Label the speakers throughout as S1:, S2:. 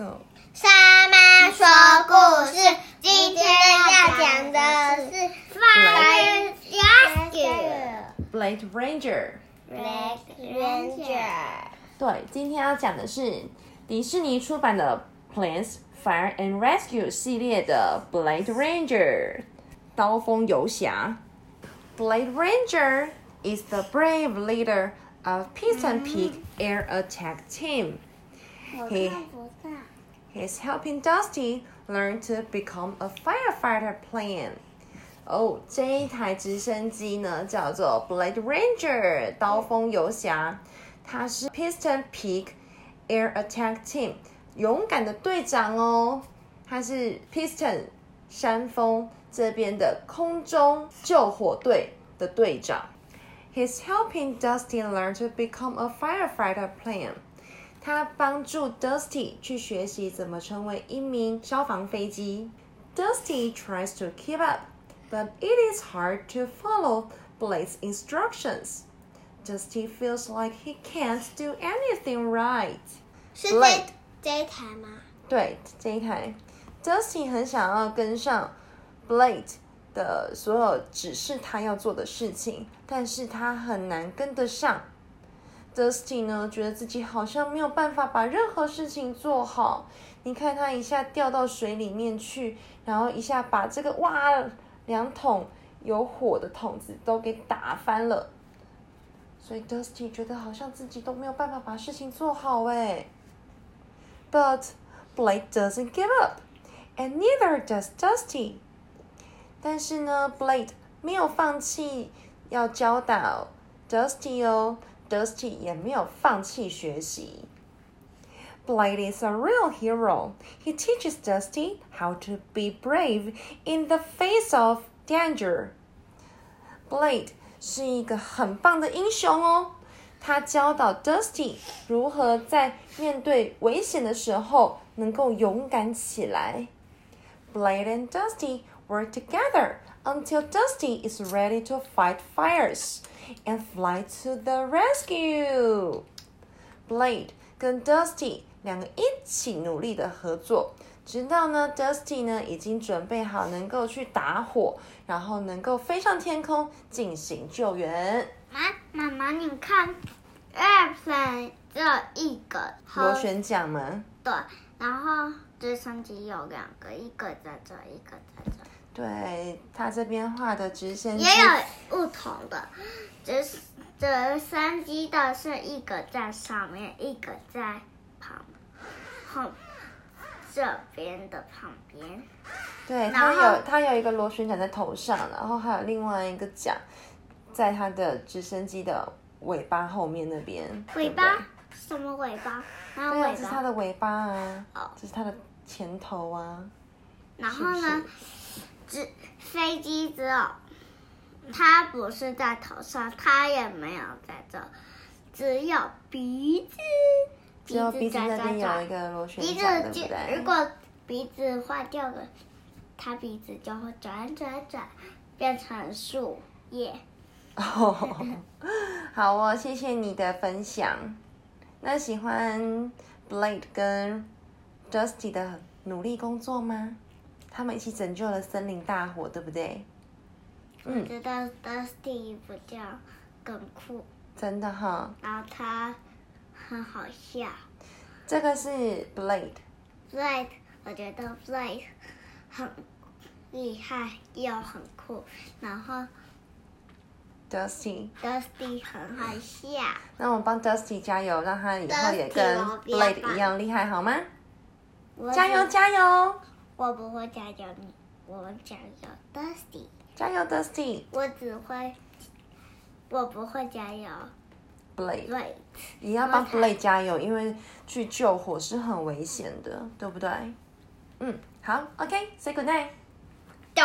S1: Go。
S2: 沙妈说故事，今天要讲的是 Fire Rescue
S1: Blade Ranger。
S2: Blade Ranger。
S1: 对，今天要讲的是迪士尼出版的 Planes Fire and Rescue 系列的 Blade Ranger 刀锋游侠。Blade Ranger is the brave leader of Piston Peak Air Attack Team.
S2: 我
S1: 嘿
S2: 看不到。
S1: He's helping Dusty learn to become a firefighter plane. 哦，这一台直升机呢叫做 Blade Ranger 刀锋游侠，它是 Piston Peak Air Attack Team 勇敢的队长哦，他是 Piston 山峰这边的空中救火队的队长。He's helping Dusty learn to become a firefighter plane. 他帮助 Dusty 去学习怎么成为一名消防飞机。Dusty tries to keep up, but it is hard to follow Blade's instructions. Dusty feels like he can't do anything right.
S2: 是
S1: Blade
S2: 这这一台吗？
S1: 对这一台，Dusty 很想要跟上 Blade 的所有指示他要做的事情，但是他很难跟得上。Dusty 呢，觉得自己好像没有办法把任何事情做好。你看他一下掉到水里面去，然后一下把这个哇两桶有火的桶子都给打翻了。所以 Dusty 觉得好像自己都没有办法把事情做好哎。But Blade doesn't give up, and neither does Dusty. 但是呢，Blade 没有放弃要教导 Dusty 哦 ，Dusty 也没有放弃学习。Blade is a real hero. He teaches Dusty how to be brave in the face of danger. Blade 是一个很棒的英雄哦，他教导 Dusty 如何在面对危险的时候能够勇敢起来。Blade and Dusty work together until Dusty is ready to fight fires and fly to the rescue. Blade 跟 Dusty 两个一起努力的合作，直到呢 Dusty 呢已经准备好能够去打火，然后能够飞上天空进行救援。
S2: 妈，妈妈，你看，airplane 只有一个
S1: 螺旋桨吗？
S2: 对，然后直升机有两个，一个在这，一个在这。
S1: 对他这边画的直升机
S2: 也有不同的，直直升机的是一个在上面，一个在旁后这边的旁边。
S1: 对，它有它有一个螺旋桨在头上，然后还有另外一个桨在它的直升机的尾巴后面那边。
S2: 尾
S1: 对对
S2: 巴？什么尾巴？还有
S1: 对啊，
S2: 尾
S1: 这是它。的尾巴啊，
S2: 哦
S1: 这是它的前头啊。
S2: 然后呢，直飞机只有它不是在头上，它也没有在这，只有鼻子。
S1: 只有鼻子
S2: 在
S1: 那边有一个螺旋
S2: 鼻
S1: 桨，对
S2: 子就
S1: 不对？
S2: 如果鼻子坏掉了，它鼻子就会转转转，变成树叶。
S1: 哦，好哦，谢谢你的分享。那喜欢 Blade 跟 Dusty 的努力工作吗？他们一起拯救了森林大火，对不对？嗯，
S2: 我觉得 Dusty 比较更酷，
S1: 真的哈、
S2: 然后他很好笑。
S1: 这个是
S2: Blade，Blade，我觉得 Blade 很厉害又很酷，然后 Dusty，Dusty 很好笑。
S1: 那我们帮 Dusty 加油，让他以后也跟 Blade 一样厉害，好吗？
S2: 我
S1: 加油，加油，
S2: 我不会加油你，我加油 Dusty。
S1: 加油，Dusty！Blade，
S2: 我只会，我不会加油 Blade。
S1: 你要帮
S2: 我才
S1: Blade 加油，因为去救火是很危险的，对不对？嗯，好，OK，say、good night。
S2: 咚。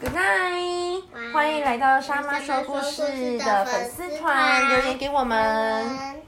S1: Good night，欢迎来到沙妈说故事的粉丝团，留言给我们。晚安。